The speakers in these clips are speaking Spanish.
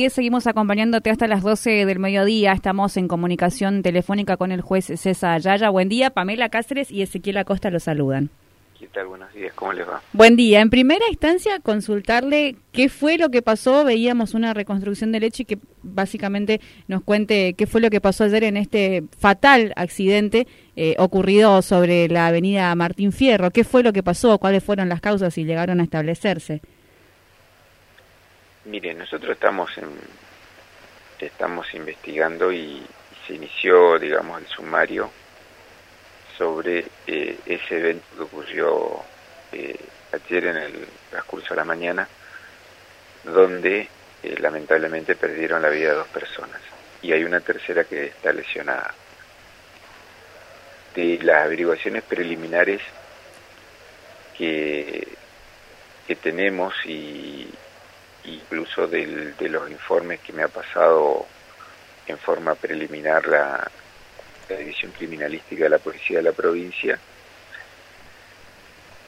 Seguimos acompañándote hasta las 12 del mediodía. Estamos en comunicación telefónica con el juez César Ayaya. Buen día, Pamela Cáceres y Ezequiel Acosta lo saludan. ¿Qué tal? Buenos días, ¿cómo les va? Buen día. En primera instancia, consultarle qué fue lo que pasó. Veíamos una reconstrucción del hecho y que básicamente nos cuente qué fue lo que pasó ayer en este fatal accidente eh, ocurrido sobre la avenida Martín Fierro. ¿Qué fue lo que pasó? ¿Cuáles fueron las causas y llegaron a establecerse? Mire, nosotros estamos en, estamos investigando y, se inició, digamos, el sumario sobre eh, ese evento que ocurrió eh, ayer en el transcurso de la mañana, donde eh, lamentablemente perdieron la vida dos personas y hay una tercera que está lesionada. De las averiguaciones preliminares que, que tenemos y, incluso de los informes que me ha pasado en forma preliminar la, División Criminalística de la Policía de la provincia.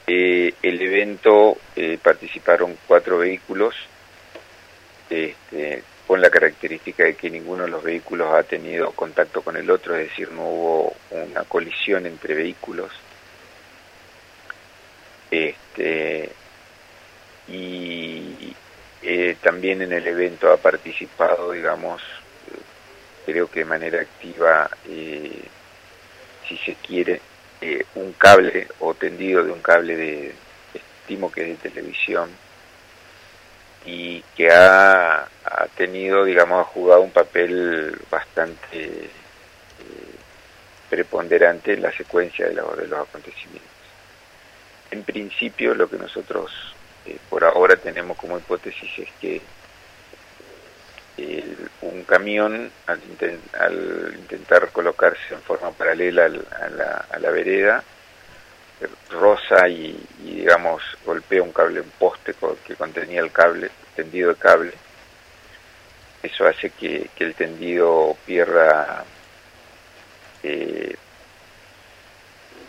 Eh, el evento eh, participaron cuatro vehículos este, con la característica de que ninguno de los vehículos ha tenido contacto con el otro, es decir, no hubo una colisión entre vehículos. Este, y eh, también en el evento ha participado, digamos, creo que de manera activa, eh, si se quiere, eh, un cable o tendido de un cable de, estimo que es de televisión, y que ha, ha tenido, digamos, ha jugado un papel bastante preponderante en la secuencia de, de los acontecimientos. En principio, lo que nosotros eh, por ahora tenemos como hipótesis es que un camión al, intentar colocarse en forma paralela a, la, vereda rosa y, digamos golpea un cable un poste que contenía el cable tendido de cable. Eso hace que, el tendido pierda eh,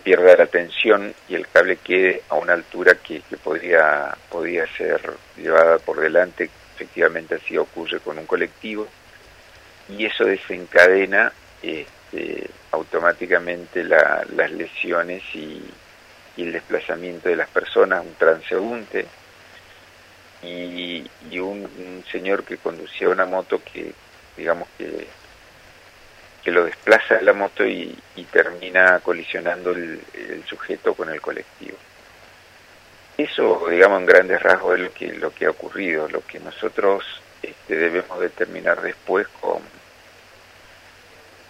pierda la tensión y el cable quede a una altura que, podría, podría ser llevada por delante. Efectivamente así ocurre con un colectivo y eso desencadena este, automáticamente las lesiones y, el desplazamiento de las personas, un transeúnte y, un señor que conducía una moto que digamos que que lo desplaza la moto y, termina colisionando el, sujeto con el colectivo. Eso, digamos, en grandes rasgos es lo que, lo que ha ocurrido, lo que nosotros este, debemos determinar después con,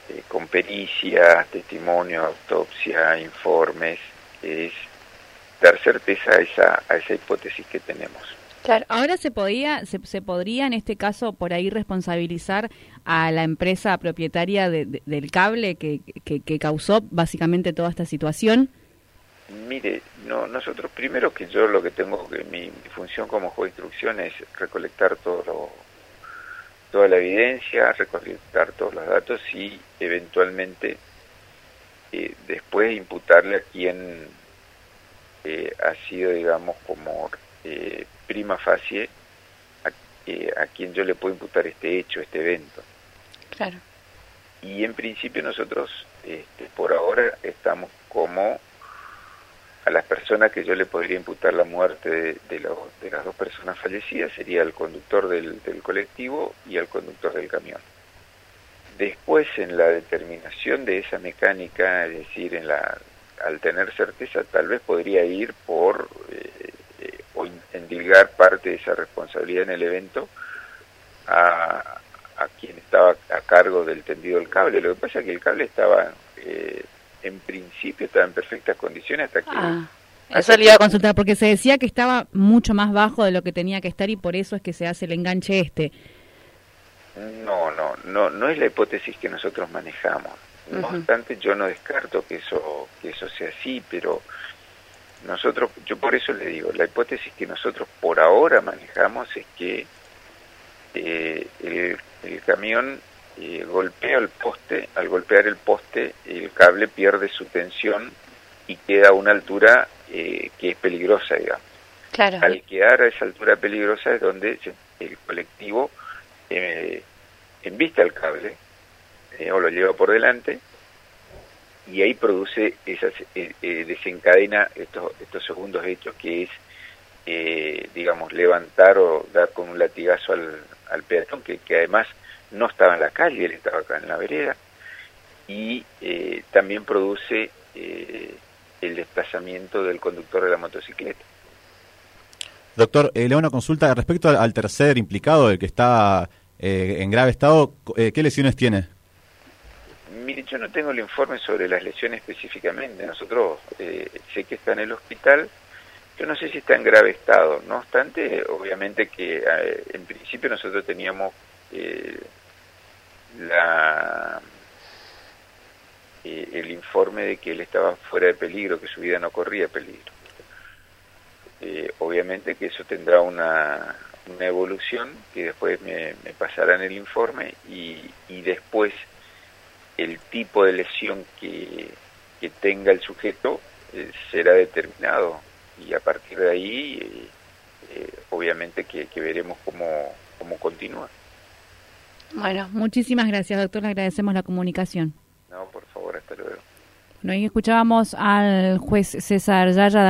eh, con pericia, testimonio, autopsia, informes, es dar certeza a esa, a esa hipótesis que tenemos. Claro, ahora se podía, se, se, podría en este caso por ahí responsabilizar a la empresa propietaria del cable que, que, causó básicamente toda esta situación. Mire, no, nosotros primero que yo lo que tengo que mi, función como juez de instrucción es recolectar todo toda la evidencia, recolectar todos los datos y eventualmente eh, después imputarle a quien eh, ha sido, digamos, como eh, prima facie a, eh, a, quien yo le puedo imputar este hecho, este evento. Claro. Y en principio nosotros, este, por ahora, estamos como a las personas que yo le podría imputar la muerte de, de, de las dos personas fallecidas, sería el conductor del, del colectivo y el conductor del camión. Después, en la determinación de esa mecánica, es decir, en la, al tener certeza, tal vez podría ir por endilgar parte de esa responsabilidad en el evento a, a quien estaba a cargo del tendido del cable. Lo que pasa es que el cable estaba, eh, en principio, estaba en perfectas condiciones hasta que... Ah, eso le iba a consultar, porque se decía que estaba mucho más bajo de lo que tenía que estar y por eso es que se hace el enganche este. No, no, no, no es la hipótesis que nosotros manejamos. No obstante, yo no descarto que eso, que eso sea así, pero nosotros, yo por eso le digo, la hipótesis que nosotros por ahora manejamos es que eh, el, camión eh, golpea el poste, al golpear el poste el cable pierde su tensión y queda a una altura eh, que es peligrosa, digamos. Claro. Al quedar a esa altura peligrosa es donde el colectivo embista el cable o lo lleva por delante y ahí produce esas desencadena estos estos segundos hechos que es digamos levantar o dar con un latigazo al, al peatón que, que además no estaba en la calle él estaba acá en la vereda y eh, también produce eh, el desplazamiento del conductor de la motocicleta. Doctor, eh, le una consulta respecto al, tercer implicado, el que está eh, en grave estado, ¿qué lesiones tiene? Mire, yo no tengo el informe sobre las lesiones específicamente. Nosotros sé que está en el hospital, yo no sé si está en grave estado. No obstante, obviamente que en principio nosotros teníamos la eh, el informe de que él estaba fuera de peligro, que su vida no corría peligro. Eh, obviamente que eso tendrá una, una evolución que después me, me pasarán el informe y, y, después el tipo de lesión que, que tenga el sujeto eh, será determinado y a partir de ahí obviamente que, que veremos cómo, cómo continúa. Bueno, muchísimas gracias doctor, le agradecemos la comunicación. No, por favor, hasta luego. Bueno, ahí escuchábamos al juez César Yaya